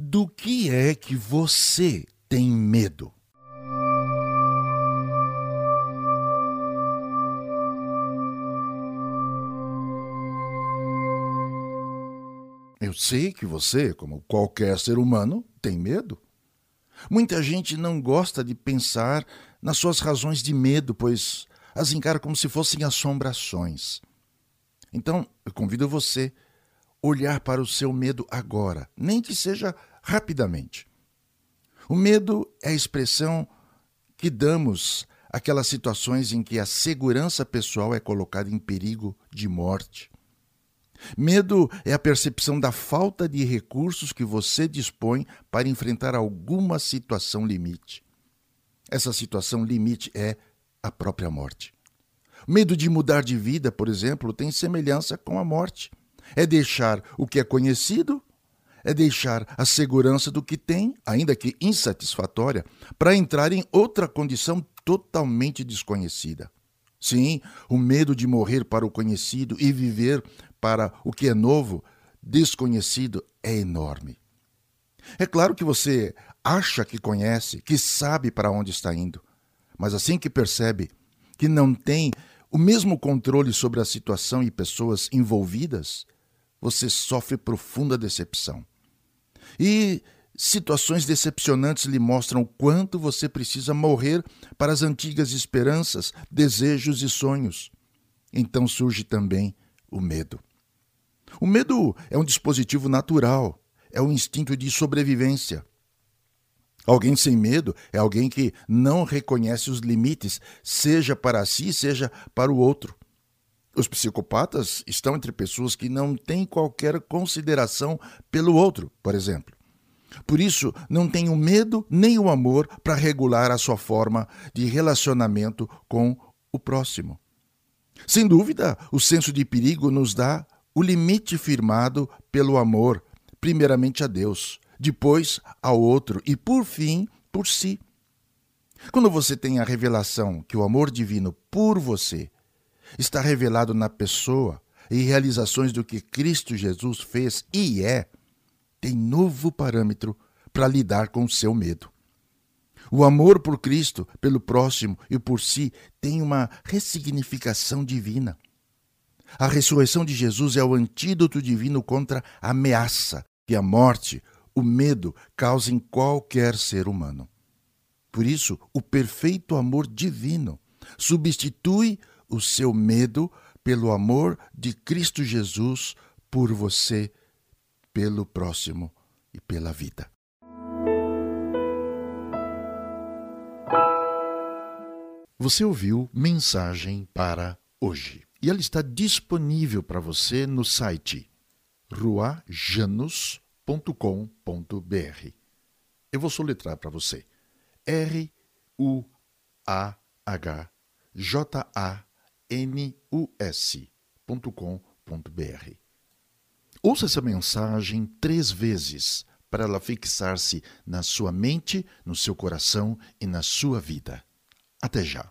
Do que é que você tem medo? Eu sei que você, como qualquer ser humano, tem medo. Muita gente não gosta de pensar nas suas razões de medo, pois as encara como se fossem assombrações. Então, eu convido você a olhar para o seu medo agora, nem que seja rapidamente. O medo é a expressão que damos àquelas situações em que a segurança pessoal é colocada em perigo de morte. Medo é a percepção da falta de recursos que você dispõe para enfrentar alguma situação limite. Essa situação limite é a própria morte. Medo de mudar de vida, por exemplo, tem semelhança com a morte. É deixar o que é conhecido, é deixar a segurança do que tem, ainda que insatisfatória, para entrar em outra condição totalmente desconhecida. Sim, o medo de morrer para o conhecido e viver para o que é novo, desconhecido, é enorme. É claro que você acha que conhece, que sabe para onde está indo, mas assim que percebe que não tem o mesmo controle sobre a situação e pessoas envolvidas, você sofre profunda decepção. E situações decepcionantes lhe mostram o quanto você precisa morrer para as antigas esperanças, desejos e sonhos. Então surge também o medo. O medo é um dispositivo natural, é um instinto de sobrevivência. Alguém sem medo é alguém que não reconhece os limites, seja para si, seja para o outro. Os psicopatas estão entre pessoas que não têm qualquer consideração pelo outro, por exemplo. Por isso, não têm o medo nem o amor para regular a sua forma de relacionamento com o próximo. Sem dúvida, o senso de perigo nos dá o limite firmado pelo amor, primeiramente a Deus, depois ao outro e, por fim, por si. Quando você tem a revelação que o amor divino por você está revelado na pessoa e realizações do que Cristo Jesus fez e é, tem novo parâmetro para lidar com o seu medo. O amor por Cristo, pelo próximo e por si tem uma ressignificação divina. A ressurreição de Jesus é o antídoto divino contra a ameaça que a morte, o medo causa em qualquer ser humano. Por isso, o perfeito amor divino substitui o seu medo pelo amor de Cristo Jesus por você, pelo próximo e pela vida. Você ouviu Mensagem para hoje. E ela está disponível para você no site ruajanus.com.br. Eu vou soletrar para você. R U A H J A N U S.com.br. Ouça essa mensagem três vezes para ela fixar-se na sua mente, no seu coração e na sua vida. Até já.